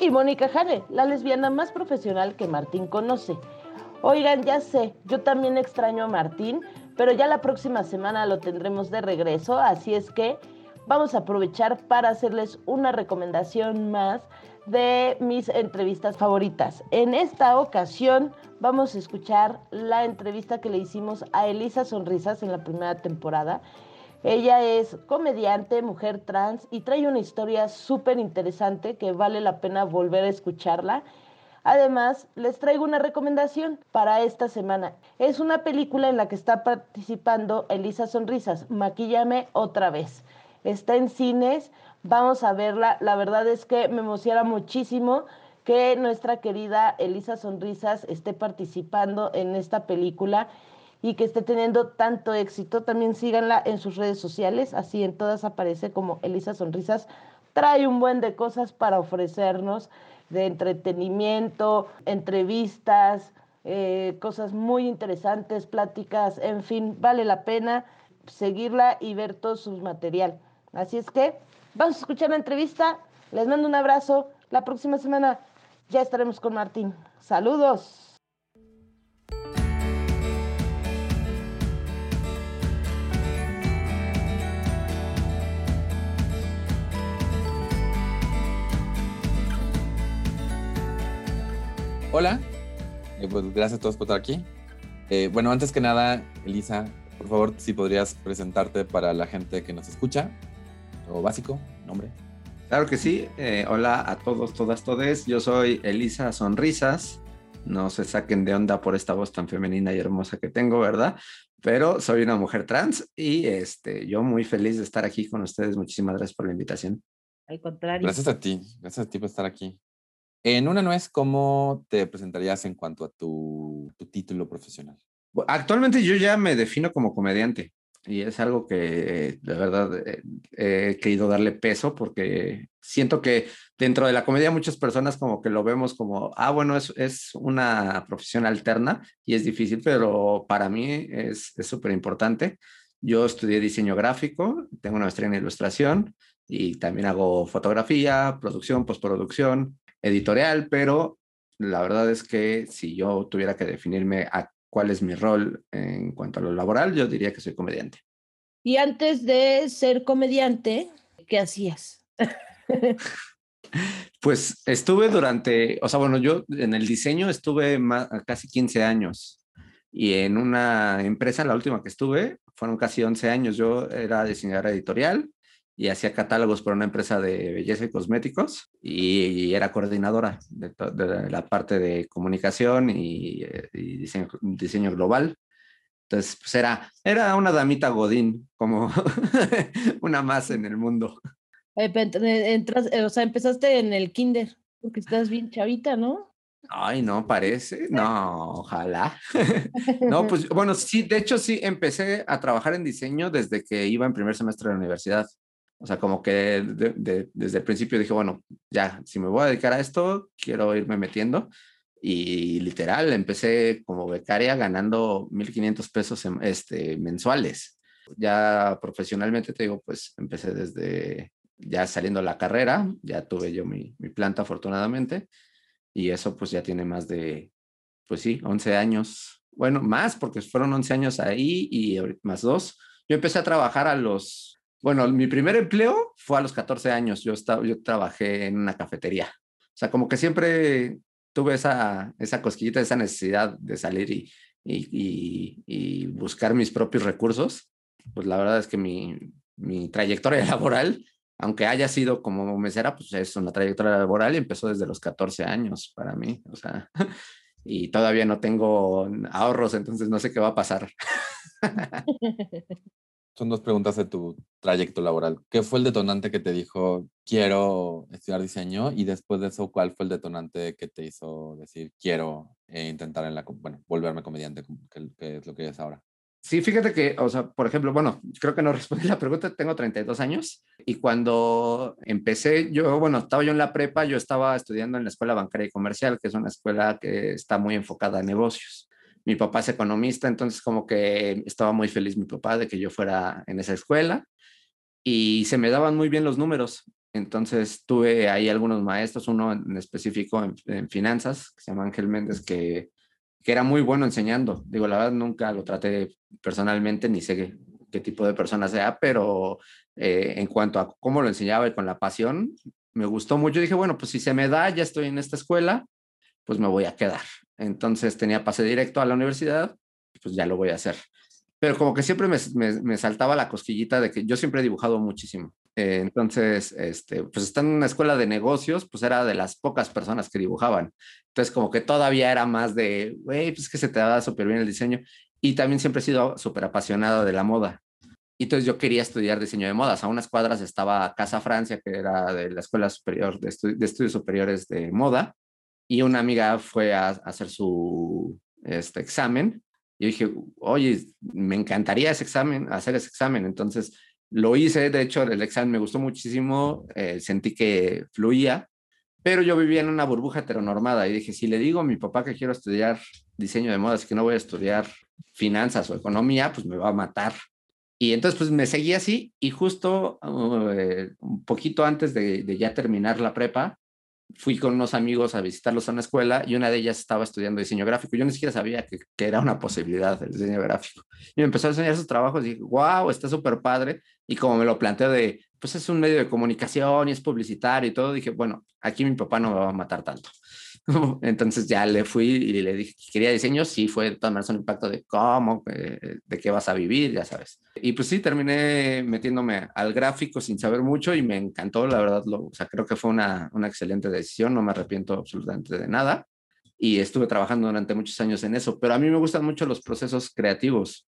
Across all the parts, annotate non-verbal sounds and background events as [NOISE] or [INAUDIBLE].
y Mónica Jane, la lesbiana más profesional que Martín conoce. Oigan, ya sé, yo también extraño a Martín, pero ya la próxima semana lo tendremos de regreso, así es que vamos a aprovechar para hacerles una recomendación más de mis entrevistas favoritas. En esta ocasión vamos a escuchar la entrevista que le hicimos a Elisa Sonrisas en la primera temporada ella es comediante, mujer trans y trae una historia súper interesante que vale la pena volver a escucharla. Además, les traigo una recomendación para esta semana. Es una película en la que está participando Elisa Sonrisas, Maquíllame otra vez. Está en cines, vamos a verla. La verdad es que me emociona muchísimo que nuestra querida Elisa Sonrisas esté participando en esta película y que esté teniendo tanto éxito. También síganla en sus redes sociales, así en todas aparece como Elisa Sonrisas. Trae un buen de cosas para ofrecernos, de entretenimiento, entrevistas, eh, cosas muy interesantes, pláticas, en fin, vale la pena seguirla y ver todo su material. Así es que vamos a escuchar la entrevista. Les mando un abrazo. La próxima semana ya estaremos con Martín. Saludos. Hola, eh, pues gracias a todos por estar aquí. Eh, bueno, antes que nada, Elisa, por favor, si podrías presentarte para la gente que nos escucha, o básico, nombre. Claro que sí. Eh, hola a todos, todas, todes. Yo soy Elisa Sonrisas. No se saquen de onda por esta voz tan femenina y hermosa que tengo, ¿verdad? Pero soy una mujer trans y este, yo muy feliz de estar aquí con ustedes. Muchísimas gracias por la invitación. Al contrario. Gracias a ti, gracias a ti por estar aquí. En una nuez, ¿cómo te presentarías en cuanto a tu, título profesional? Actualmente yo ya me defino como comediante y es algo que de verdad eh, he querido darle peso porque siento que dentro de la comedia muchas personas como que lo vemos como, ah, bueno, es, es una profesión alterna y es difícil, pero para mí es súper importante. Yo estudié diseño gráfico, tengo una maestría en ilustración y también hago fotografía, producción, postproducción, editorial, pero la verdad es que si yo tuviera que definirme a cuál es mi rol en cuanto a lo laboral, yo diría que soy comediante. Y antes de ser comediante, ¿qué hacías? [LAUGHS] pues estuve durante, o sea, bueno, yo en el diseño estuve casi 15 años y en una empresa, la última que estuve, fueron casi 11 años. Yo era diseñadora editorial y hacía catálogos para una empresa de belleza y cosméticos y, era coordinadora de, la parte de comunicación y, eh, diseño, global. Entonces, pues era, era una damita Godín, como [LAUGHS] una más en el mundo. Entras, eh, o sea, empezaste en el kinder, porque estás bien chavita, ¿no? Ay, no, parece. No, ojalá. [LAUGHS] no, pues [LAUGHS] bueno, sí, de hecho sí, empecé a trabajar en diseño desde que iba en primer semestre de la universidad. O sea, como que desde el principio dije, bueno, ya, si me voy a dedicar a esto, quiero irme metiendo. Y literal, empecé como becaria ganando 1.500 pesos este, mensuales. Ya profesionalmente te digo, pues empecé desde ya saliendo la carrera, ya tuve yo mi, mi planta afortunadamente. Y eso pues ya tiene más de, pues sí, 11 años. Bueno, más porque fueron 11 años ahí y más dos. Yo empecé a trabajar a los bueno, mi primer empleo fue a los 14 años. Yo, estaba, yo trabajé en una cafetería. O sea, como que siempre tuve esa, esa cosquillita, esa necesidad de salir y, y, y, buscar mis propios recursos. Pues la verdad es que mi, mi trayectoria [LAUGHS] laboral, aunque haya sido como mesera, pues es una trayectoria laboral y empezó desde los 14 años para mí. O sea, [LAUGHS] y todavía no tengo ahorros, entonces no sé qué va a pasar. [LAUGHS] son dos preguntas de tu trayecto laboral. ¿Qué fue el detonante que te dijo, quiero estudiar diseño? Y después de eso, ¿cuál fue el detonante que te hizo decir, quiero eh, intentar en la, bueno, volverme comediante, que, es lo que es ahora? Sí, fíjate que, o sea, por ejemplo, bueno, creo que no [LAUGHS] respondí la pregunta, tengo 32 años y cuando empecé, yo, bueno, estaba yo en la prepa, yo estaba estudiando en la Escuela Bancaria y Comercial, que es una escuela que está muy enfocada en negocios. Mi papá es economista, entonces como que estaba muy feliz mi papá de que yo fuera en esa escuela y se me daban muy bien los números. Entonces tuve ahí algunos maestros, uno en específico en, finanzas, que se llama Ángel Méndez, que que era muy bueno enseñando. Digo, la verdad nunca lo traté personalmente, ni sé qué, tipo de persona sea, pero eh, en cuanto a cómo lo enseñaba y con la pasión, me gustó mucho. Dije, bueno, pues si se me da, ya estoy en esta escuela, pues me voy a quedar. Entonces tenía pase directo a la universidad, pues ya lo voy a hacer. Pero como que siempre me, saltaba la cosquillita de que yo siempre he dibujado muchísimo. Eh, entonces, este, pues estando en una escuela de negocios, pues era de las pocas personas que dibujaban. Entonces, como que todavía era más de, güey, pues que se te da súper bien el diseño. Y también siempre he sido súper apasionado de la moda. Y entonces yo quería estudiar diseño de modas. A unas cuadras estaba Casa Francia, que era de la Escuela Superior de Estudios Superiores de Moda. Y una amiga fue a, hacer su este, examen. Y dije, oye, me encantaría ese examen, hacer ese examen. Entonces lo hice, de hecho, el examen me gustó muchísimo, eh, sentí que fluía, pero yo vivía en una burbuja heteronormada y dije, si le digo a mi papá que quiero estudiar diseño de modas, que no voy a estudiar finanzas o economía, pues me va a matar. Y entonces, pues me seguí así y justo eh, un poquito antes de, de, ya terminar la prepa, fui con unos amigos a visitarlos a una escuela y una de ellas estaba estudiando diseño gráfico. Yo ni siquiera sabía que, que era una posibilidad el diseño gráfico. Y me empezó a enseñar sus trabajos y dije, wow, está súper padre. Y como me lo planteé de, pues es un medio de comunicación y es publicitario y todo, dije, bueno, aquí mi papá no me va a matar tanto. [LAUGHS] Entonces ya le fui y le dije que quería diseño, sí fue de todas maneras un impacto de cómo, eh, de qué vas a vivir, ya sabes. Y pues sí, terminé metiéndome al gráfico sin saber mucho y me encantó, la verdad, lo, o sea, creo que fue una, una excelente decisión, no me arrepiento absolutamente de nada. Y estuve trabajando durante muchos años en eso, pero a mí me gustan mucho los procesos creativos.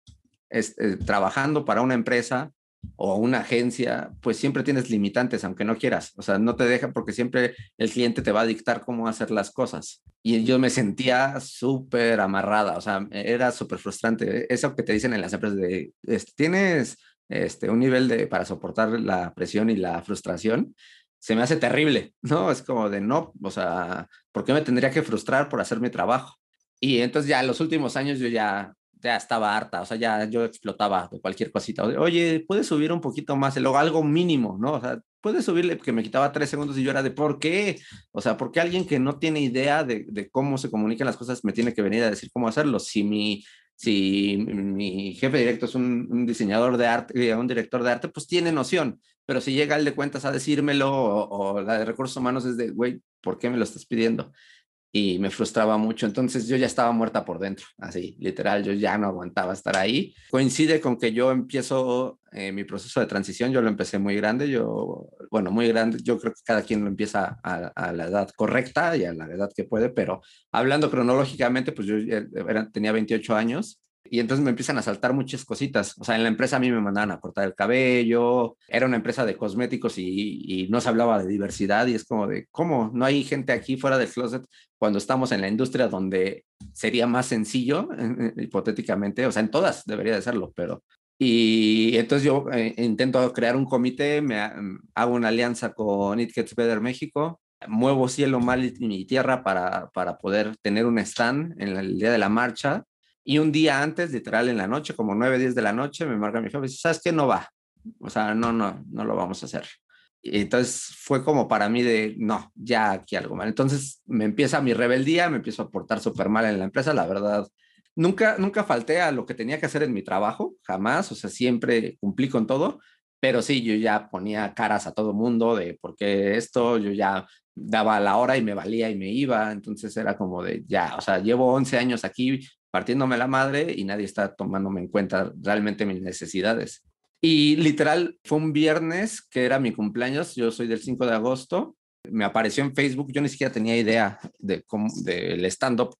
Es, eh, trabajando para una empresa, o una agencia, pues siempre tienes limitantes, aunque no quieras. O sea, no te deja porque siempre el cliente te va a dictar cómo hacer las cosas. Y yo me sentía súper amarrada, o sea, era súper frustrante. Eso que te dicen en las empresas de, este, tienes este, un nivel de, para soportar la presión y la frustración, se me hace terrible, ¿no? Es como de, no, o sea, ¿por qué me tendría que frustrar por hacer mi trabajo? Y entonces ya en los últimos años yo ya ya estaba harta, o sea, ya yo explotaba de cualquier cosita. Oye, ¿puedes subir un poquito más? Luego algo mínimo, ¿no? O sea, puedes subirle, que me quitaba tres segundos y yo era de, ¿por qué? O sea, ¿por qué alguien que no tiene idea de, de cómo se comunican las cosas me tiene que venir a decir cómo hacerlo? Si mi, si mi jefe directo es un, diseñador de arte, eh, un director de arte, pues tiene noción. Pero si llega el de cuentas a decírmelo o, o la de recursos humanos es de, güey, ¿por qué me lo estás pidiendo? Y me frustraba mucho. Entonces yo ya estaba muerta por dentro, así, literal, yo ya no aguantaba estar ahí. Coincide con que yo empiezo eh, mi proceso de transición, yo lo empecé muy grande, yo, bueno, muy grande, yo creo que cada quien lo empieza a, la edad correcta y a la edad que puede, pero hablando cronológicamente, pues yo tenía 28 años y entonces me empiezan a saltar muchas cositas. O sea, en la empresa a mí me mandaban a cortar el cabello, era una empresa de cosméticos y, no se hablaba de diversidad y es como de, ¿cómo? No hay gente aquí fuera del closet cuando estamos en la industria donde sería más sencillo, hipotéticamente, o sea, en todas debería de serlo, pero... Y entonces yo eh, intento crear un comité, me hago una alianza con It Gets Better México, muevo cielo, mal y tierra para, para poder tener un stand en el día de la marcha y un día antes, literal en la noche, como 9, 10 de la noche, me marca mi jefe y dice, ¿sabes qué? No va. O sea, no, no, no lo vamos a hacer. Y entonces fue como para mí de, no, ya aquí algo mal. Entonces me empieza mi rebeldía, me empiezo a portar súper mal en la empresa, la verdad. Nunca, nunca falté a lo que tenía que hacer en mi trabajo, jamás, o sea, siempre cumplí con todo, pero sí, yo ya ponía caras a todo mundo de por qué esto, yo ya daba la hora y me valía y me iba, entonces era como de, ya, o sea, llevo 11 años aquí, partiéndome la madre y nadie está tomándome en cuenta realmente mis necesidades. Y literal, fue un viernes que era mi cumpleaños, yo soy del 5 de agosto, me apareció en Facebook, yo ni siquiera tenía idea de cómo, del stand-up.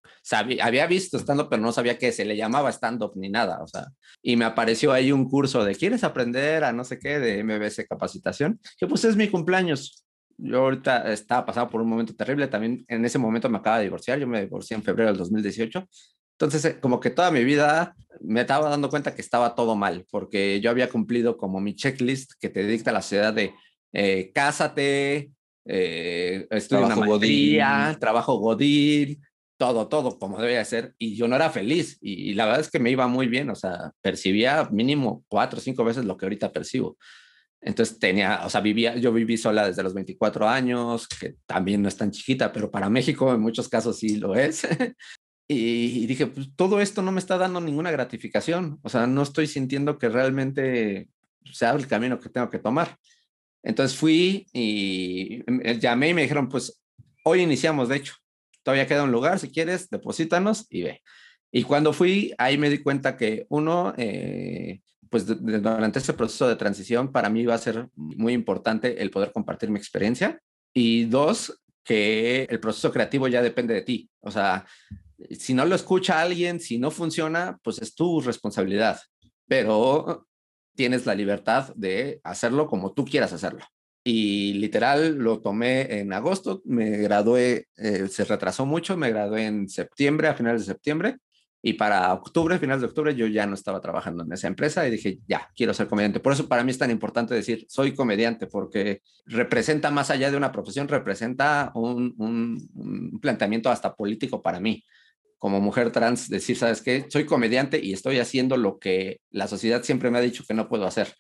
había visto stand-up, pero no sabía que se le llamaba stand-up ni nada, o sea, y me apareció ahí un curso de, ¿quieres aprender a no sé qué de MBS capacitación? Que pues es mi cumpleaños. Yo ahorita estaba pasando por un momento terrible, también en ese momento me acaba de divorciar, yo me divorcié en febrero del 2018. Entonces, eh, como que toda mi vida me estaba dando cuenta que estaba todo mal, porque yo había cumplido como mi checklist que te dicta la ciudad de eh, cásate, eh, estudio una maestría, trabajo godín, todo, todo como debía ser. Y yo no era feliz. Y, la verdad es que me iba muy bien. O sea, percibía mínimo cuatro o cinco veces lo que ahorita percibo. Entonces tenía, o sea, vivía, yo viví sola desde los 24 años, que también no es tan chiquita, pero para México en muchos casos sí lo es. [LAUGHS] y, dije, pues todo esto no me está dando ninguna gratificación. O sea, no estoy sintiendo que realmente sea el camino que tengo que tomar. Entonces fui y llamé y me dijeron, pues hoy iniciamos, de hecho, todavía queda un lugar, si quieres, deposítanos y ve. Y cuando fui, ahí me di cuenta que uno, eh, pues durante ese proceso de transición, para mí iba a ser muy importante el poder compartir mi experiencia. Y dos, que el proceso creativo ya depende de ti. O sea, si no lo escucha alguien, si no funciona, pues es tu responsabilidad. Pero tienes la libertad de hacerlo como tú quieras hacerlo. Y literal lo tomé en agosto, me gradué, eh, se retrasó mucho, me gradué en septiembre, a finales de septiembre, y para octubre, finales de octubre, yo ya no estaba trabajando en esa empresa y dije, ya, quiero ser comediante. Por eso para mí es tan importante decir, soy comediante, porque representa más allá de una profesión, representa un, un planteamiento hasta político para mí como mujer trans decir, ¿sabes qué? Soy comediante y estoy haciendo lo que la sociedad siempre me ha dicho que no puedo hacer.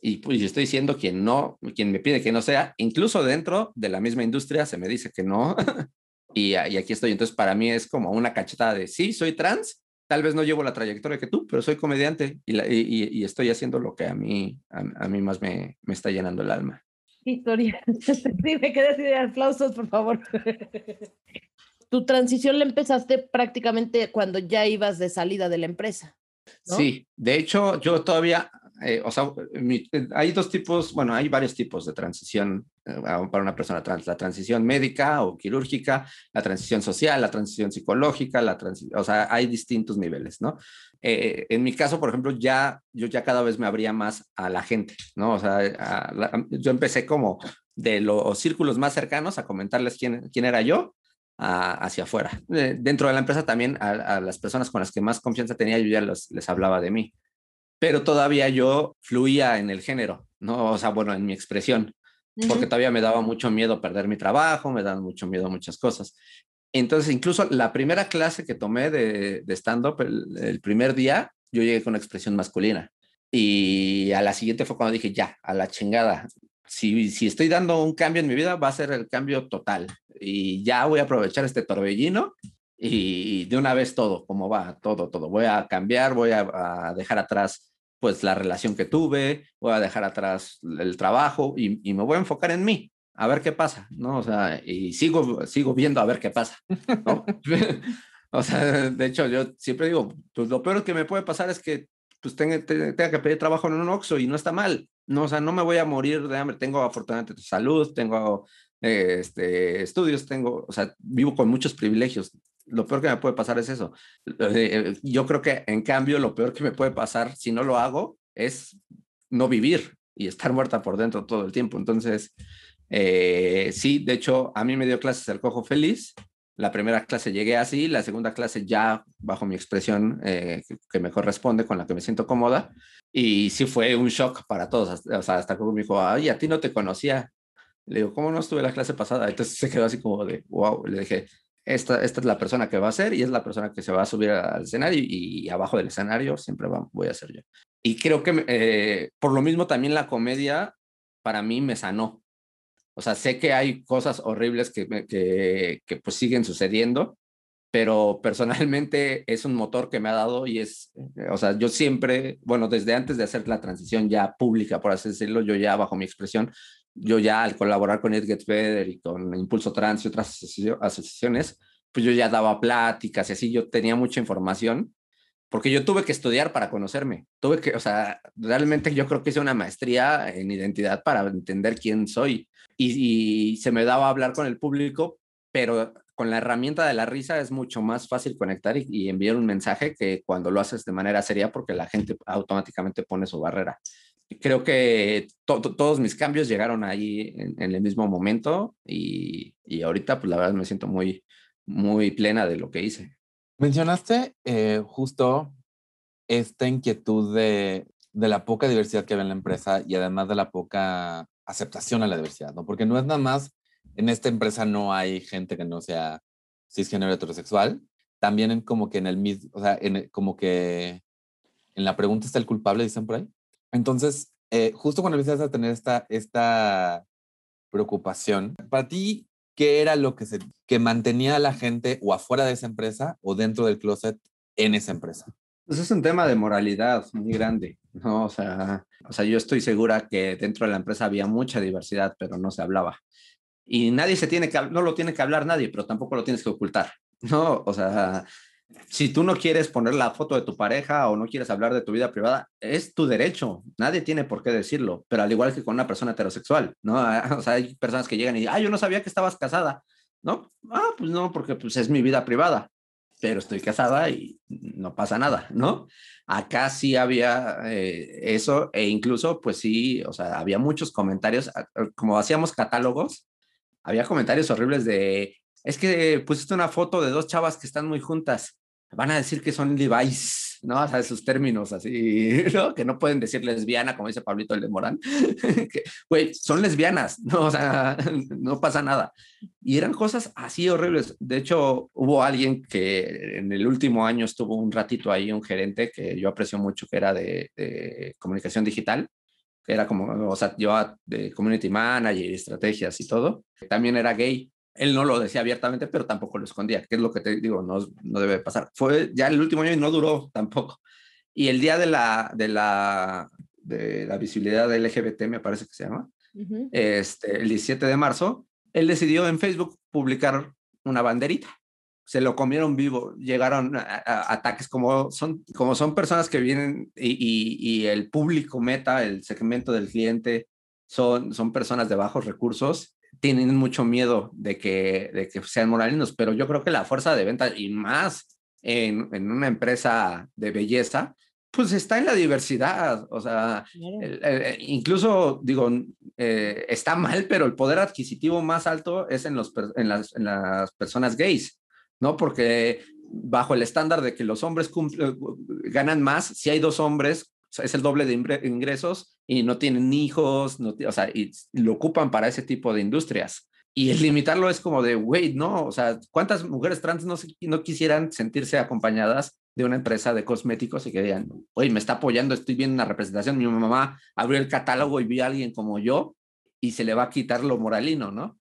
Y pues estoy diciendo quien no, quien me pide que no sea, incluso dentro de la misma industria se me dice que no. [LAUGHS] y, y, aquí estoy. Entonces, para mí es como una cachetada de, sí, soy trans, tal vez no llevo la trayectoria que tú, pero soy comediante y, y, y estoy haciendo lo que a mí, a, mí más me, me, está llenando el alma. Historia. Sí, [LAUGHS] me quedé de aplausos, por favor. [LAUGHS] tu transición la empezaste prácticamente cuando ya ibas de salida de la empresa. Sí, de hecho, yo todavía, eh, o sea, eh, hay dos tipos, bueno, hay varios tipos de transición eh, para una persona trans, la transición médica o quirúrgica, la transición social, la transición psicológica, la o sea, hay distintos niveles, ¿no? en mi caso, por ejemplo, ya, yo ya cada vez me abría más a la gente, ¿no? O sea, yo empecé como de los círculos más cercanos a comentarles quién, quién era yo hacia afuera. dentro de la empresa también a, las personas con las que más confianza tenía yo ya les hablaba de mí, pero todavía yo fluía en el género, ¿no? O sea, bueno, en mi expresión, porque todavía me daba mucho miedo perder mi trabajo, me daban mucho miedo muchas cosas. Entonces, incluso la primera clase que tomé de, de stand-up, el, primer día, yo llegué con una expresión masculina. Y a la siguiente fue cuando dije, ya, a la chingada. Si, si estoy dando un cambio en mi vida, va a ser el cambio total y ya voy a aprovechar este torbellino y de una vez todo, como va, todo, todo. Voy a cambiar, voy a, dejar atrás pues la relación que tuve, voy a dejar atrás el trabajo y, y, me voy a enfocar en mí, a ver qué pasa, ¿no? O sea, y sigo, sigo viendo a ver qué pasa, ¿no? [LAUGHS] [LAUGHS] o sea, de hecho, yo siempre digo, pues lo peor que me puede pasar es que pues tenga, que pedir trabajo en un Oxxo y no está mal, no, o sea, no me voy a morir de hambre, tengo afortunadamente salud, tengo este, estudios, tengo, o sea, vivo con muchos privilegios. Lo peor que me puede pasar es eso. Eh, yo creo que en cambio lo peor que me puede pasar si no lo hago es no vivir y estar muerta por dentro todo el tiempo. Entonces, eh, sí, de hecho, a mí me dio clases el cojo feliz. La primera clase llegué así, la segunda clase ya bajo mi expresión eh, que, me corresponde, con la que me siento cómoda. Y sí fue un shock para todos. O sea, hasta que me dijo, ay, a ti no te conocía. Le digo, ¿cómo no estuve la clase pasada? Entonces se quedó así como de, wow. Le dije, esta, esta es la persona que va a ser y es la persona que se va a subir al escenario y, abajo del escenario siempre voy a ser yo. Y creo que eh, por lo mismo también la comedia para mí me sanó. O sea, sé que hay cosas horribles que, que, que pues siguen sucediendo, pero personalmente [LAUGHS] es un motor que me ha dado y es, o sea, yo siempre, bueno, desde antes de hacer la transición ya pública, por así decirlo, yo ya bajo mi expresión, yo ya al colaborar con It Gets Better y con Impulso Trans y otras asociaciones, pues yo ya daba pláticas y así, yo tenía mucha información, porque yo tuve que estudiar para conocerme. Tuve que, o sea, realmente yo creo que hice una maestría en identidad para entender quién soy. Y, se me daba hablar con el público, pero con la herramienta de la risa es mucho más fácil conectar y, enviar un mensaje que cuando lo haces de manera seria porque la gente automáticamente pone su barrera. Creo que todos mis cambios llegaron ahí en, en el mismo momento y, y, ahorita pues la verdad me siento muy, muy plena de lo que hice. Mencionaste eh, justo esta inquietud de, de, la poca diversidad que había en la empresa y además de la poca aceptación a la diversidad, ¿no? Porque no es nada más, en esta empresa no hay gente que no sea cisgénero heterosexual, también en como que en el mismo, o sea, en, como que en la pregunta está el culpable, dicen por ahí. Entonces, eh, justo cuando empiezas a tener esta, esta preocupación, para ti, qué era lo que, se, que mantenía a la gente o afuera de esa empresa o dentro del closet en esa empresa? Pues es un tema de moralidad muy grande, ¿no? O sea, o sea, yo estoy segura que dentro de la empresa había mucha diversidad, pero no se hablaba. Y nadie se tiene que, no lo tiene que hablar nadie, pero tampoco lo tienes que ocultar, ¿no? O sea, si tú no quieres poner la foto de tu pareja o no quieres hablar de tu vida privada, es tu derecho. Nadie tiene por qué decirlo, pero al igual que con una persona heterosexual, ¿no? O sea, hay personas que llegan y, ah, yo no sabía que estabas casada, ¿no? Ah, pues no, porque pues es mi vida privada, pero estoy casada y no pasa nada, ¿no? Acá sí había eh, eso e incluso, pues sí, o sea, había muchos comentarios, como hacíamos catálogos, había comentarios horribles de, es que pusiste una foto de dos chavas que están muy juntas van a decir que son Levi's, ¿no? O sea, esos términos así, [LAUGHS] ¿no? Que no pueden decir lesbiana, como dice Pablito el de Morán. güey, son lesbianas, ¿no? O sea, [LAUGHS] no pasa nada. Y eran cosas así horribles. De hecho, hubo alguien que en el último año estuvo un ratito ahí, un gerente que yo aprecio mucho, que era de, de comunicación digital, que era como, o sea, yo de community manager estrategias y todo. También era gay él no lo decía abiertamente, pero tampoco lo escondía, que es lo que te digo, no, no debe pasar. Fue ya el último año y no duró tampoco. Y el día de la, de la, de la visibilidad LGBT, me parece que se llama, este, el 17 de marzo, él decidió en Facebook publicar una banderita. Se lo comieron vivo, llegaron ataques como son, como son personas que vienen y, y, y, el público meta, el segmento del cliente, son, son personas de bajos recursos tienen mucho miedo de que, de que sean moralinos, pero yo creo que la fuerza de venta y más en, en una empresa de belleza, pues está en la diversidad, o sea, incluso digo, eh, está mal, pero el poder adquisitivo más alto es en, los, en, las, en las personas gays, ¿no? Porque bajo el estándar de que los hombres ganan más, si hay dos hombres es el doble de ingresos y no tienen hijos, no, o sea, y lo ocupan para ese tipo de industrias. Y el limitarlo es como de, wait, no, o sea, ¿cuántas mujeres trans no, no quisieran sentirse acompañadas de una empresa de cosméticos y que digan, oye, me está apoyando, estoy viendo una representación, mi mamá abrió el catálogo y vi a alguien como yo y se le va a quitar lo moralino, ¿no?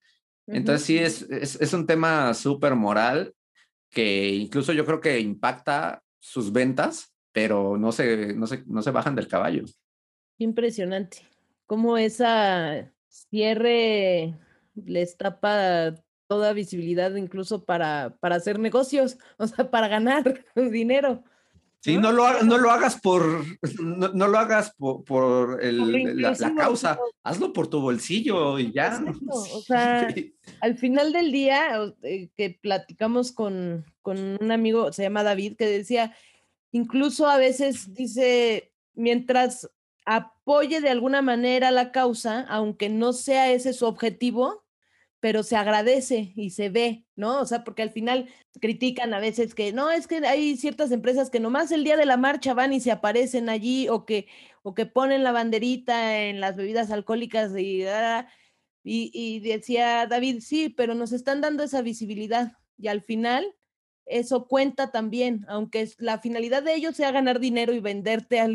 Entonces sí, es, es, es un tema súper moral que incluso yo creo que impacta sus ventas pero no se, no se, no se bajan del caballo. Impresionante. Cómo esa cierre les tapa toda visibilidad incluso para, para hacer negocios, [LAUGHS] o sea, para ganar [LAUGHS] dinero. Sí, no lo, no lo hagas por, no, lo hagas por, por, el, la, causa, hazlo por tu bolsillo y ya. O [LAUGHS] sea, al final del día eh, que platicamos con, con un amigo, se llama David, que decía, Incluso a veces dice, mientras apoye de alguna manera la causa, aunque no sea ese su objetivo, pero se agradece y se ve, ¿no? O sea, porque al final critican a veces que no, es que hay ciertas empresas que nomás el día de la marcha van y se aparecen allí o que, o que ponen la banderita en las bebidas alcohólicas y, y, y decía David, sí, pero nos están dando esa visibilidad y al final eso cuenta también, aunque la finalidad de ellos sea ganar dinero y venderte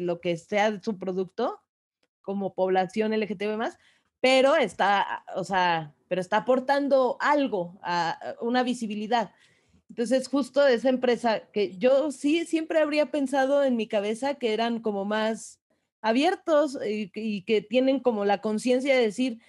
lo que sea su producto como población LGTB más, pero está, o sea, pero está aportando algo, a, una visibilidad. Entonces, justo esa empresa que yo sí siempre habría pensado en mi cabeza que eran como más abiertos y que tienen como la conciencia de decir,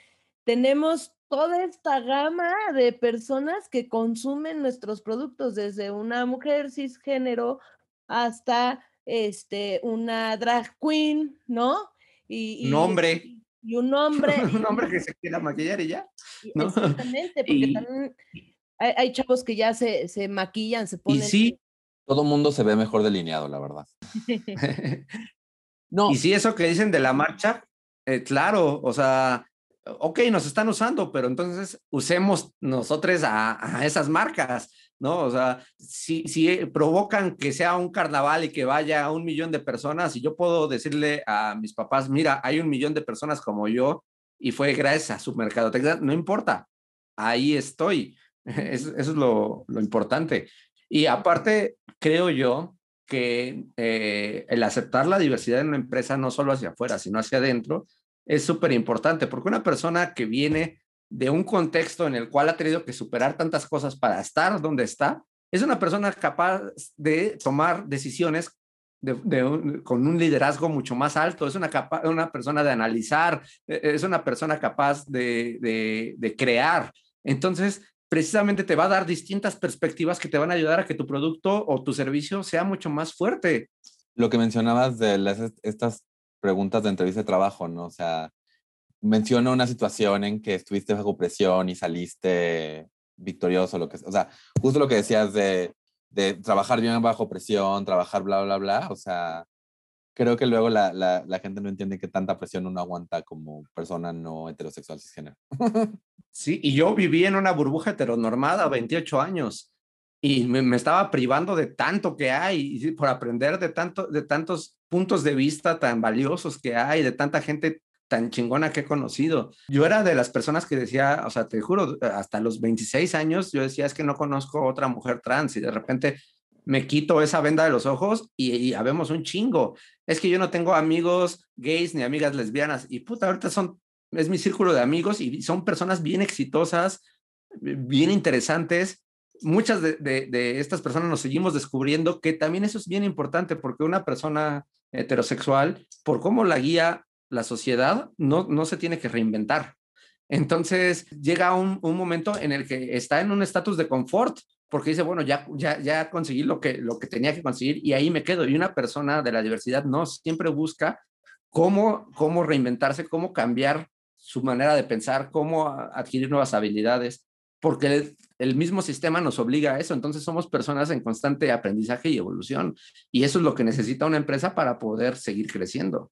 tenemos toda esta gama de personas que consumen nuestros productos, desde una mujer cisgénero hasta este, una drag queen, ¿no? Y, un hombre. Y, un hombre. [LAUGHS] un hombre que se quiera maquillar y ya. Exactamente, porque también hay, chavos que ya se, se maquillan, se ponen. Y sí. Todo mundo se ve mejor delineado, la verdad. [LAUGHS] [LAUGHS] no. Y sí, eso que dicen de la marcha, eh, claro, o sea, ok, nos están usando, pero entonces usemos nosotros a, a esas marcas ¿no? O sea, si, si provocan que sea un carnaval y que vaya a un millón de personas, y yo puedo decirle a mis papás, mira, hay un millón de personas como yo y fue gracias a su mercadotecnia, no importa, ahí estoy. [LAUGHS] Eso, es lo, lo, importante. Y aparte, creo yo que eh, el aceptar la diversidad en una empresa, no solo hacia afuera, sino hacia adentro, es súper importante, porque una persona que viene de un contexto en el cual ha tenido que superar tantas cosas para estar donde está, es una persona capaz de tomar decisiones con un liderazgo mucho más alto, es una, una persona de analizar, e, es una persona capaz de, de crear. Entonces, precisamente te va a dar distintas perspectivas que te van a ayudar a que tu producto o tu servicio sea mucho más fuerte. Lo que mencionabas de las, estas preguntas de entrevista de trabajo, ¿no? O sea, menciona una situación en que estuviste bajo presión y saliste victorioso, lo que, o sea, justo lo que decías de, de trabajar bien bajo presión, trabajar bla, bla, bla, o sea, creo que luego la, la, la, gente no entiende que tanta presión uno aguanta como persona no heterosexual cisgénero. [LAUGHS] Sí, y yo viví en una burbuja heteronormada 28 años y me, estaba privando de tanto que hay, por aprender de, tanto, de tantos puntos de vista tan valiosos que hay, de tanta gente tan chingona que he conocido. Yo era de las personas que decía, o sea, te juro, hasta los 26 años yo decía, es que no conozco otra mujer trans y de repente me quito esa venda de los ojos y, y habemos un chingo. Es que yo no tengo amigos gays ni amigas lesbianas y puta, ahorita son, es mi círculo de amigos y son personas bien exitosas, bien interesantes. Muchas de, de, de estas personas nos seguimos descubriendo que también eso es bien importante porque una persona heterosexual, por cómo la guía la sociedad no, no se tiene que reinventar. Entonces llega un, un momento en el que está en un estatus de confort porque dice, bueno, ya, ya, ya conseguí lo que, lo que tenía que conseguir y ahí me quedo. Y una persona de la diversidad no siempre busca cómo, cómo reinventarse, cómo cambiar su manera de pensar, cómo adquirir nuevas habilidades, porque el, mismo sistema nos obliga a eso. Entonces somos personas en constante aprendizaje y evolución. Y eso es lo que necesita una empresa para poder seguir creciendo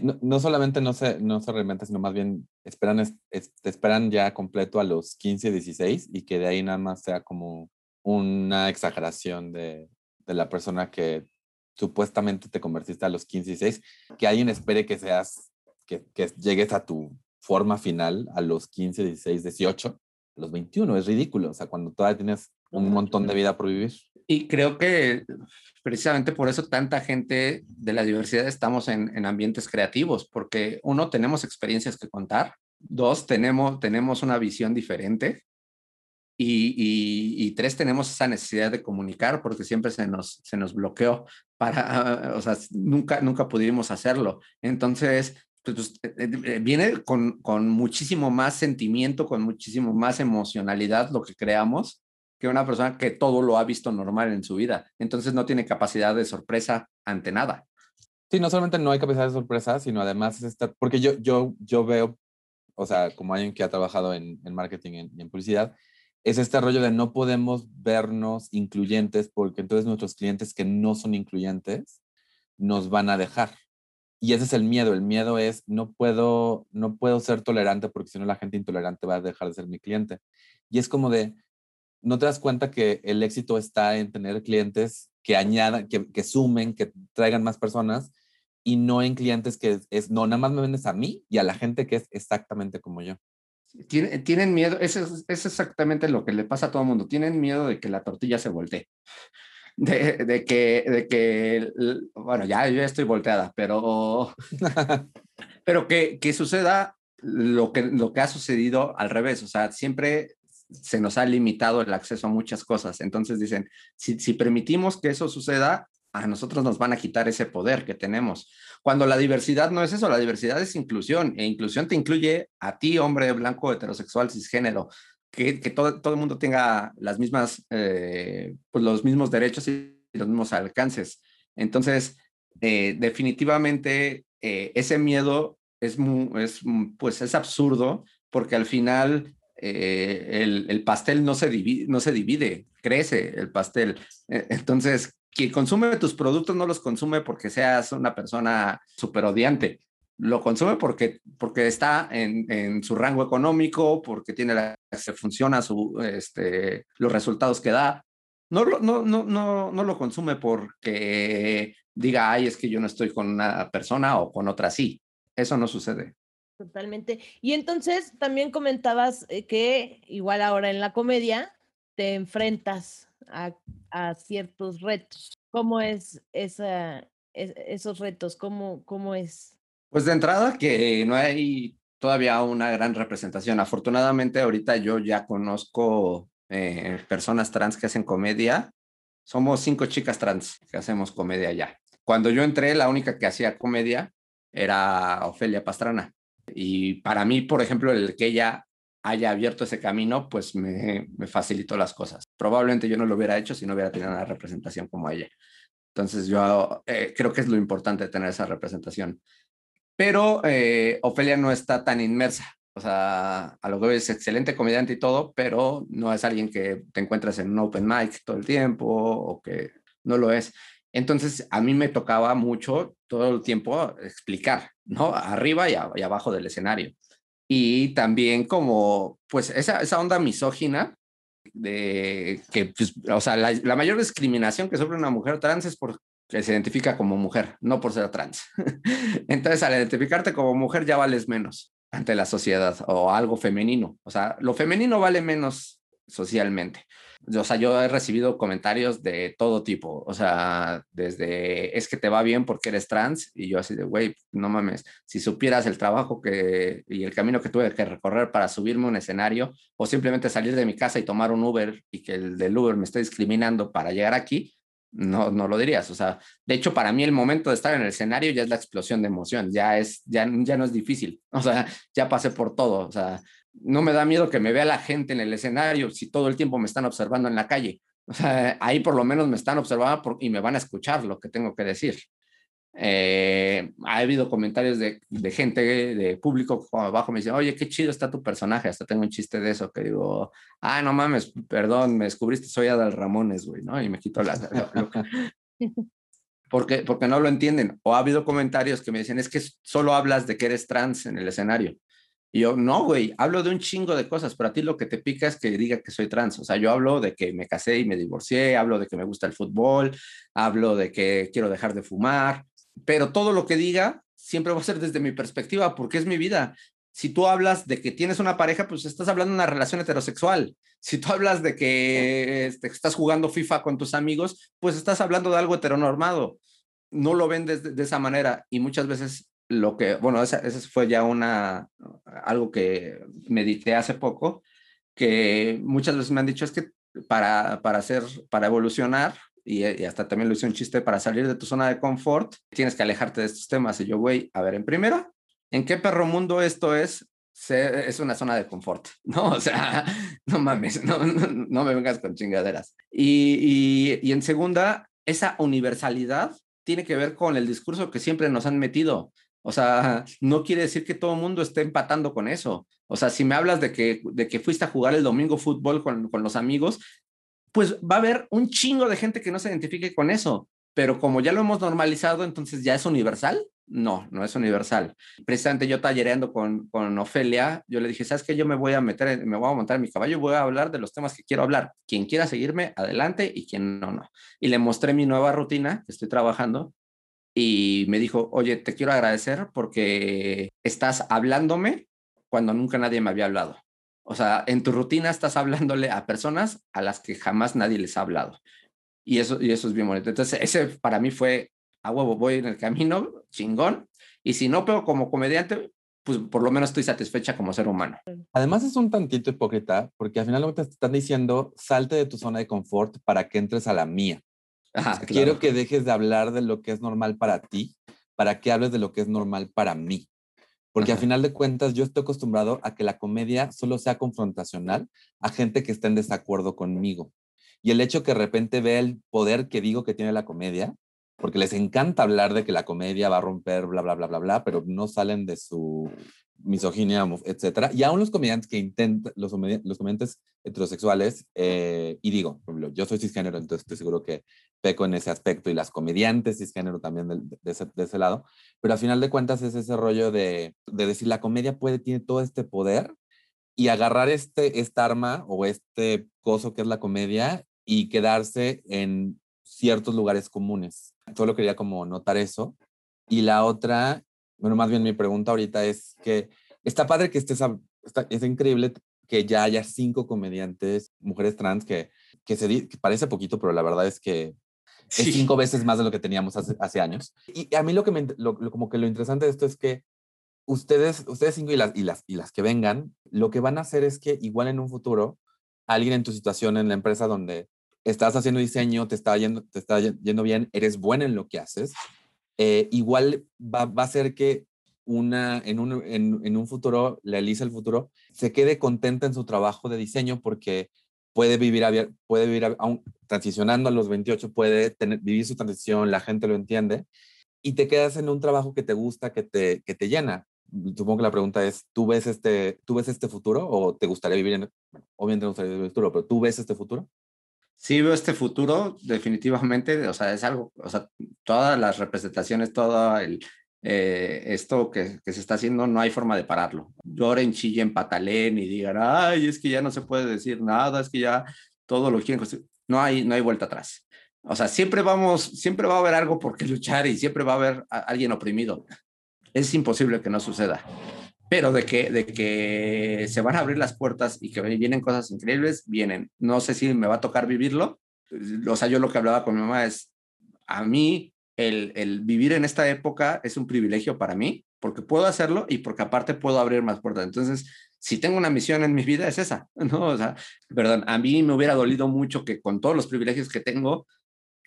no, solamente no se, no se reinventa, sino más bien esperan, te esperan ya completo a los 15, 16 y que de ahí nada más sea como una exageración de, de la persona que supuestamente te convertiste a los 15, 16, que alguien espere que seas, que, que llegues a tu forma final a los 15, 16, 18, a los 21, es ridículo, o sea, cuando todavía tienes un montón de vida por vivir. Y creo que precisamente por eso tanta gente de la diversidad estamos en, en, ambientes creativos, porque uno, tenemos experiencias que contar, dos, tenemos, tenemos una visión diferente y, y, y, tres, tenemos esa necesidad de comunicar porque siempre se nos, se nos bloqueó para, [LAUGHS] o sea, nunca, nunca pudimos hacerlo. Entonces, pues, eh, eh, eh, viene con, con muchísimo más sentimiento, con muchísimo más emocionalidad lo que creamos que una persona que todo lo ha visto normal en su vida. Entonces no tiene capacidad de sorpresa ante nada. Sí, no solamente no hay capacidad de sorpresa, sino además es estar, porque yo, yo, yo veo, o sea, como alguien que ha trabajado en, en marketing y en, publicidad, es este rollo de no podemos vernos incluyentes porque entonces nuestros clientes que no son incluyentes nos van a dejar. Y ese es el miedo. El miedo es no puedo, no puedo ser tolerante porque si no la gente intolerante va a dejar de ser mi cliente. Y es como de, no te das cuenta que el éxito está en tener clientes que añadan, que, sumen, que traigan más personas y no en clientes que es, no, nada más me vendes a mí y a la gente que es exactamente como yo. Tienen, miedo, es, es, exactamente lo que le pasa a todo el mundo, tienen miedo de que la tortilla se voltee, de, de que, de que, bueno, ya yo estoy volteada, pero, [LAUGHS] pero que, que suceda lo que, lo que ha sucedido al revés, o sea, siempre se nos ha limitado el acceso a muchas cosas. Entonces dicen, si, si permitimos que eso suceda, a nosotros nos van a quitar ese poder que tenemos. Cuando la diversidad no es eso, la diversidad es inclusión, e inclusión te incluye a ti, hombre blanco, heterosexual, cisgénero, que, todo, todo el mundo tenga las mismas, eh, pues los mismos derechos y los mismos alcances. Entonces, eh, definitivamente eh, ese miedo es, es, pues es absurdo porque al final el, el, pastel no se, divide, no se divide, crece el pastel. Entonces, quien consume tus productos no los consume porque seas una persona súper odiante, lo consume porque, porque está en, en, su rango económico, porque tiene la, se funciona su, este, los resultados que da. No, no, no, no, no lo consume porque diga, ay, es que yo no estoy con una persona o con otra sí. Eso no sucede. Totalmente. Y entonces también comentabas eh, que igual ahora en la comedia te enfrentas a, a ciertos retos. ¿Cómo es esa, esos retos? ¿Cómo, ¿Cómo es? Pues de entrada que no hay todavía una gran representación. Afortunadamente ahorita yo ya conozco eh, personas trans que hacen comedia. Somos cinco chicas trans que hacemos comedia ya. Cuando yo entré, la única que hacía comedia era Ofelia Pastrana. Y para mí, por ejemplo, el que ella haya abierto ese camino, pues me, facilitó las cosas. Probablemente yo no lo hubiera hecho si no hubiera tenido una representación como ella. Entonces yo eh, creo que es lo importante tener esa representación. Pero eh, Ofelia no está tan inmersa. O sea, a lo que es excelente comediante y todo, pero no es alguien que te encuentras en un open mic todo el tiempo o que no lo es. Entonces, a mí me tocaba mucho todo el tiempo explicar, ¿no? Arriba y, abajo del escenario. Y también como, pues, esa, esa onda misógina de que, pues, o sea, la, la, mayor discriminación que sufre una mujer trans es porque se identifica como mujer, no por ser trans. [LAUGHS] Entonces, al identificarte como mujer ya vales menos ante la sociedad o algo femenino. O sea, lo femenino vale menos socialmente o sea, yo he recibido comentarios de todo tipo, o sea, desde es que te va bien porque eres trans y yo así de, güey, no mames, si supieras el trabajo que y el camino que tuve que recorrer para subirme a un escenario o simplemente salir de mi casa y tomar un Uber y que el del Uber me esté discriminando para llegar aquí, no, no lo dirías. O sea, de hecho, para mí el momento de estar en el escenario ya es la explosión de emoción, ya es, ya, ya no es difícil. [LAUGHS] O sea, ya pasé por todo. O sea, no me da miedo que me vea la gente en el escenario si todo el tiempo me están observando en la calle. O sea, ahí por lo menos me están observando y me van a escuchar lo que tengo que decir. Eh, ha habido comentarios de, gente, de público abajo, me dice, oye, qué chido está tu personaje. Hasta tengo un chiste de eso que digo, ah, no mames, perdón, me descubriste, soy Adal Ramones, güey, ¿no? Y me quito la. [LAUGHS] porque, porque no lo entienden. O ha habido comentarios que me dicen, es que solo hablas de que eres trans en el escenario. Y yo, no, güey, hablo de un chingo de cosas, pero a ti lo que te pica es que diga que soy trans. O sea, yo hablo de que me casé y me divorcié, hablo de que me gusta el fútbol, hablo de que quiero dejar de fumar, pero todo lo que diga siempre va a ser desde mi perspectiva, porque es mi vida. Si tú hablas de que tienes una pareja, pues estás hablando de una relación heterosexual. Si tú hablas de que este, estás jugando FIFA con tus amigos, pues estás hablando de algo heteronormado. No lo ven de, esa manera y muchas veces lo que, bueno, esa, fue ya una, algo que medité hace poco, que muchas veces me han dicho es que para, para hacer, para evolucionar, y, hasta también lo hice un chiste, para salir de tu zona de confort, tienes que alejarte de estos temas. Y yo, güey, a ver, en primera, ¿en qué perro mundo esto es? es una zona de confort, [LAUGHS] ¿no? O sea, [LAUGHS] no mames, no, no, me vengas con chingaderas. Y, y, y en segunda, esa universalidad tiene que ver con el discurso que siempre nos han metido. O sea, no quiere decir que todo el mundo esté empatando con eso. O sea, si me hablas de que, de que fuiste a jugar el domingo fútbol con, con los amigos, pues va a haber un chingo de gente que no se identifique con eso. Pero como ya lo hemos normalizado, entonces ya es universal. No, no es universal. Precisamente yo tallereando con, con Ofelia, yo le dije, ¿sabes qué? Yo me voy a meter, me voy a montar en mi caballo y voy a hablar de los temas que quiero hablar. Quien quiera seguirme, adelante, y quien no, no. Y le mostré mi nueva rutina que estoy trabajando y me dijo, oye, te quiero agradecer porque estás hablándome cuando nunca nadie me había hablado. O sea, en tu rutina estás hablándole a personas a las que jamás nadie les ha hablado. Y eso, y eso es bien bonito. Entonces, ese para mí fue, a huevo, voy en el camino, chingón. Y si no, pero como comediante, pues por lo menos estoy satisfecha como ser humano. Además es un tantito hipócrita porque al final te están diciendo, salte de tu zona de confort para que entres a la mía. Quiero que dejes de hablar de lo que es normal para ti, para que hables de lo que es normal para mí. Porque al final de cuentas yo estoy acostumbrado a que la comedia solo sea confrontacional a gente que esté en desacuerdo conmigo. Y el hecho que de repente vea el poder que digo que tiene la comedia, porque les encanta hablar de que la comedia va a romper, bla, bla, bla, bla, bla, pero no salen de su misoginia, etcétera. Y aún los comediantes que intentan, los, los comediantes heterosexuales, eh, y digo, yo soy cisgénero, entonces estoy seguro que peco en ese aspecto, y las comediantes cisgénero también de, de, ese, de ese, lado, pero al final de cuentas es ese rollo de, de, decir, la comedia puede, tiene todo este poder, y agarrar este, esta arma o este coso que es la comedia y quedarse en ciertos lugares comunes. Solo quería como notar eso. Y la otra bueno, más bien mi pregunta ahorita es que está padre que estés, está, es increíble que ya haya cinco comediantes, mujeres trans, que, que, se, que parece poquito, pero la verdad es que sí. es cinco veces más de lo que teníamos hace, hace años. Y a mí lo que me, lo, lo, como que lo interesante de esto es que ustedes, ustedes cinco y las, y, las, y las que vengan, lo que van a hacer es que igual en un futuro, alguien en tu situación en la empresa donde estás haciendo diseño, te está yendo, te está yendo bien, eres buena en lo que haces, eh, igual va, a ser que una, en, un, en un futuro, la Elisa del futuro, se quede contenta en su trabajo de diseño porque puede vivir, puede vivir aún, transicionando a los 28, puede tener, vivir su transición, la gente lo entiende, y te quedas en un trabajo que te gusta, que te, que te llena. Supongo que la pregunta es, ¿tú ves, este, ¿tú ves este futuro o te gustaría vivir en, bueno, obviamente no gustaría vivir en el futuro, pero ¿tú ves este futuro? Sí veo este futuro, definitivamente, o sea, es algo, o sea, todas las representaciones, todo el, eh, esto que, se está haciendo, no hay forma de pararlo. Lloren, chillen, patalen y digan, ay, es que ya no se puede decir nada, es que ya todo lo quieren No hay, no hay vuelta atrás. O sea, siempre vamos, siempre va a haber algo por qué luchar y siempre va a haber alguien oprimido. Es imposible que no suceda pero de que, de que se van a abrir las puertas y que vienen cosas increíbles, vienen. No sé si me va a tocar vivirlo. O sea, yo lo que hablaba con mi mamá es, a mí el, el vivir en esta época es un privilegio para mí, porque puedo hacerlo y porque aparte puedo abrir más puertas. Entonces, si tengo una misión en mi vida es esa, [LAUGHS] ¿no? O sea, perdón, a mí me hubiera dolido mucho que con todos los privilegios que tengo,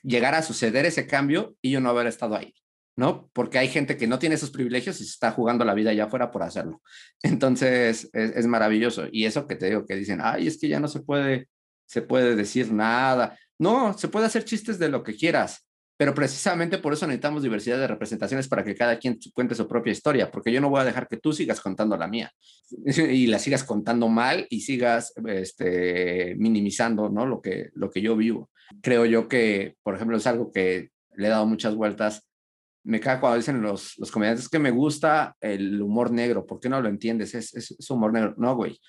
llegara a suceder ese cambio y yo no haber estado ahí. ¿No? Porque hay gente que no tiene esos privilegios y se está jugando la vida allá afuera por hacerlo. [LAUGHS] Entonces, es, es, maravilloso. Y eso que te digo, que dicen, ay, es que ya no se puede, se puede decir nada. No, se puede hacer chistes de lo que quieras, pero precisamente por eso necesitamos diversidad de representaciones para que cada quien cuente su propia historia, porque yo no voy a dejar que tú sigas contando la mía [LAUGHS] y la sigas contando mal y sigas este, minimizando, ¿no? Lo que, lo que yo vivo. Creo yo que, por ejemplo, es algo que le he dado muchas vueltas me cae cuando dicen los, los comediantes que me gusta el humor negro. ¿Por qué no lo entiendes? Es, es, es, humor negro. No, güey.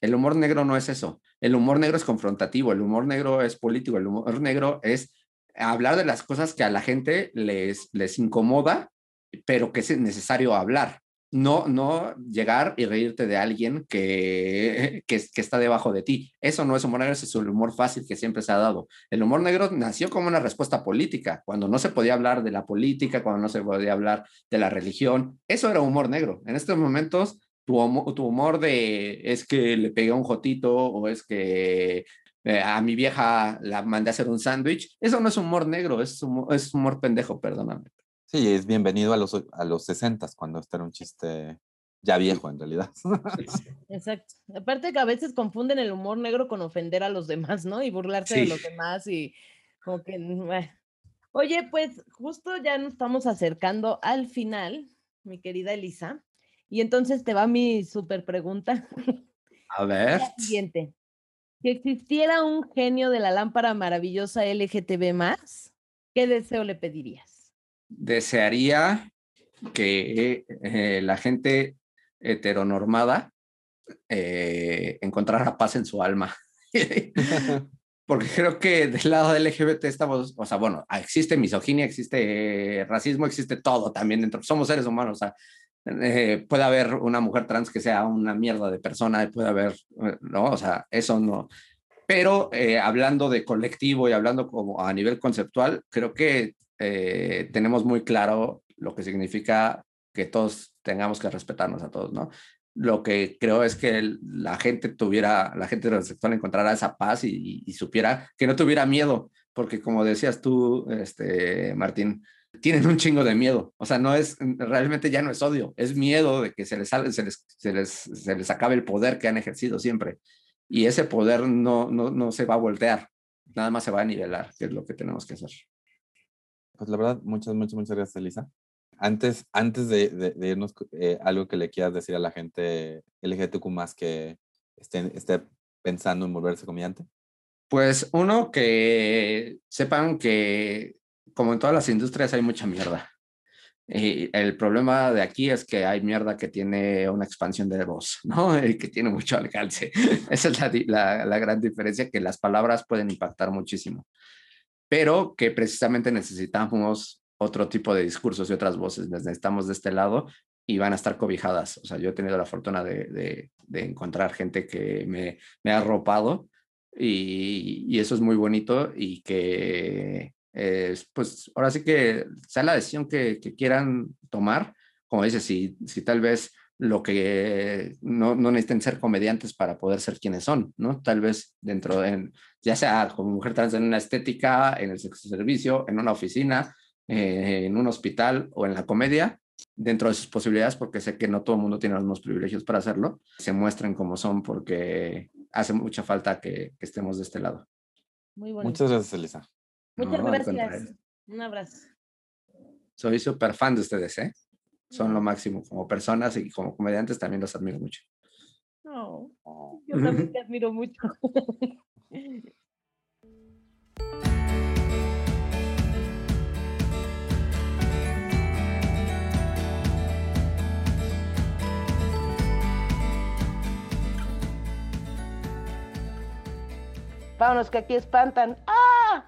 El humor negro no es eso. El humor negro es confrontativo. El humor negro es político. El humor negro es hablar de las cosas que a la gente les, les incomoda, pero que es necesario hablar no, no llegar y reírte de alguien que, que, está debajo de ti. Eso no es humor negro, es el humor fácil que siempre se ha dado. El humor negro nació como una respuesta política, cuando no se podía hablar de la política, cuando no se podía hablar de la religión. Eso era humor negro. En estos momentos, tu humor, de es que le pegué un jotito o es que eh, a mi vieja la mandé a hacer un sándwich, eso no es humor negro, es es humor pendejo, perdóname. Sí, es bienvenido a los, a los 60 cuando este era un chiste ya viejo en realidad. Exacto. Aparte que a veces confunden el humor negro con ofender a los demás, ¿no? Y burlarse sí. de los demás y como que... Bueno. Oye, pues justo ya nos estamos acercando al final, mi querida Elisa. Y entonces te va mi súper pregunta. A [LAUGHS] ver. La siguiente. Si existiera un genio de la lámpara maravillosa LGTB más, ¿qué deseo le pedirías? Desearía que eh, la gente heteronormada eh, encontrara paz en su alma. [LAUGHS] Porque creo que del lado del LGBT estamos, o sea, bueno, existe misoginia, existe racismo, existe todo también dentro. Somos seres humanos, o sea, eh, puede haber una mujer trans que sea una mierda de persona, puede haber, ¿no? O sea, eso no. Pero eh, hablando de colectivo y hablando como a nivel conceptual, creo que eh, tenemos muy claro lo que significa que todos tengamos que respetarnos a todos, ¿no? Lo que creo es que el, la gente tuviera, la gente heterosexual encontrara esa paz y, y, supiera que no tuviera miedo, porque como decías tú, este, Martín, tienen un chingo de miedo. O sea, no es, realmente ya no es odio, es miedo de que se les, se les, se les, se les acabe el poder que han ejercido siempre. Y ese poder no, no, no se va a voltear, nada más se va a nivelar, que es lo que tenemos que hacer. Pues la verdad, muchas, muchas, muchas gracias, Elisa. Antes, antes de, de, irnos, eh, algo que le quieras decir a la gente LGTQ más que esté, esté pensando en volverse comediante. Pues uno, que sepan que como en todas las industrias hay mucha mierda. Y el problema de aquí es que hay mierda que tiene una expansión de voz, ¿no? [LAUGHS] Y que tiene mucho alcance. [LAUGHS] Esa es la, la, la, gran diferencia, que las palabras pueden impactar muchísimo, pero que precisamente necesitamos otro tipo de discursos y otras voces. Necesitamos de este lado y van a estar cobijadas. O sea, yo he tenido la fortuna de, de, encontrar gente que me, me ha arropado y, y, eso es muy bonito y que pues ahora sí que sea la decisión que, que quieran tomar, como dices, si, si tal vez lo que no, no, necesiten ser comediantes para poder ser quienes son, ¿no? Tal vez dentro de, ya sea como mujer trans en una estética, en el sexo servicio, en una oficina, eh, en un hospital o en la comedia, dentro de sus posibilidades, porque sé que no todo el mundo tiene los mismos privilegios para hacerlo, se muestren como son porque hace mucha falta que, que estemos de este lado. Muy Muchas gracias, Elisa. Muchas no, gracias. Un abrazo. Soy súper fan de ustedes, ¿eh? Son lo máximo. Como personas y como comediantes también los admiro mucho. Oh, yo también [LAUGHS] te admiro mucho. [LAUGHS] Vámonos que aquí espantan. ¡Ah!